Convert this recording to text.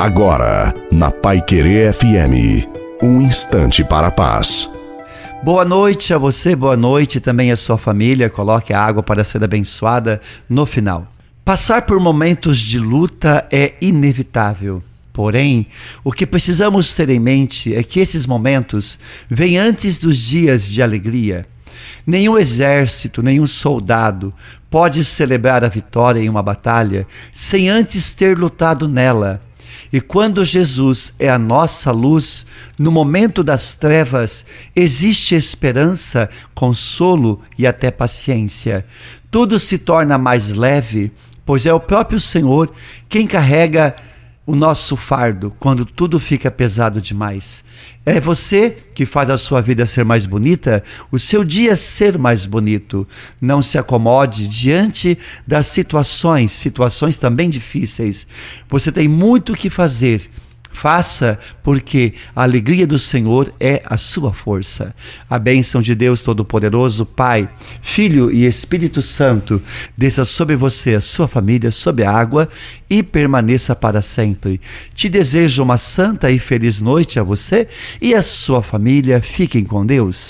Agora, na Pai Querer FM, um instante para a paz. Boa noite a você, boa noite também a sua família. Coloque a água para ser abençoada no final. Passar por momentos de luta é inevitável. Porém, o que precisamos ter em mente é que esses momentos vêm antes dos dias de alegria. Nenhum exército, nenhum soldado pode celebrar a vitória em uma batalha sem antes ter lutado nela. E quando Jesus é a nossa luz, no momento das trevas, existe esperança, consolo e até paciência. Tudo se torna mais leve, pois é o próprio Senhor quem carrega o nosso fardo quando tudo fica pesado demais. É você que faz a sua vida ser mais bonita, o seu dia ser mais bonito. Não se acomode diante das situações, situações também difíceis. Você tem muito o que fazer Faça, porque a alegria do Senhor é a sua força. A bênção de Deus Todo-Poderoso, Pai, Filho e Espírito Santo, desça sobre você, a sua família, sobre a água e permaneça para sempre. Te desejo uma santa e feliz noite a você e a sua família. Fiquem com Deus.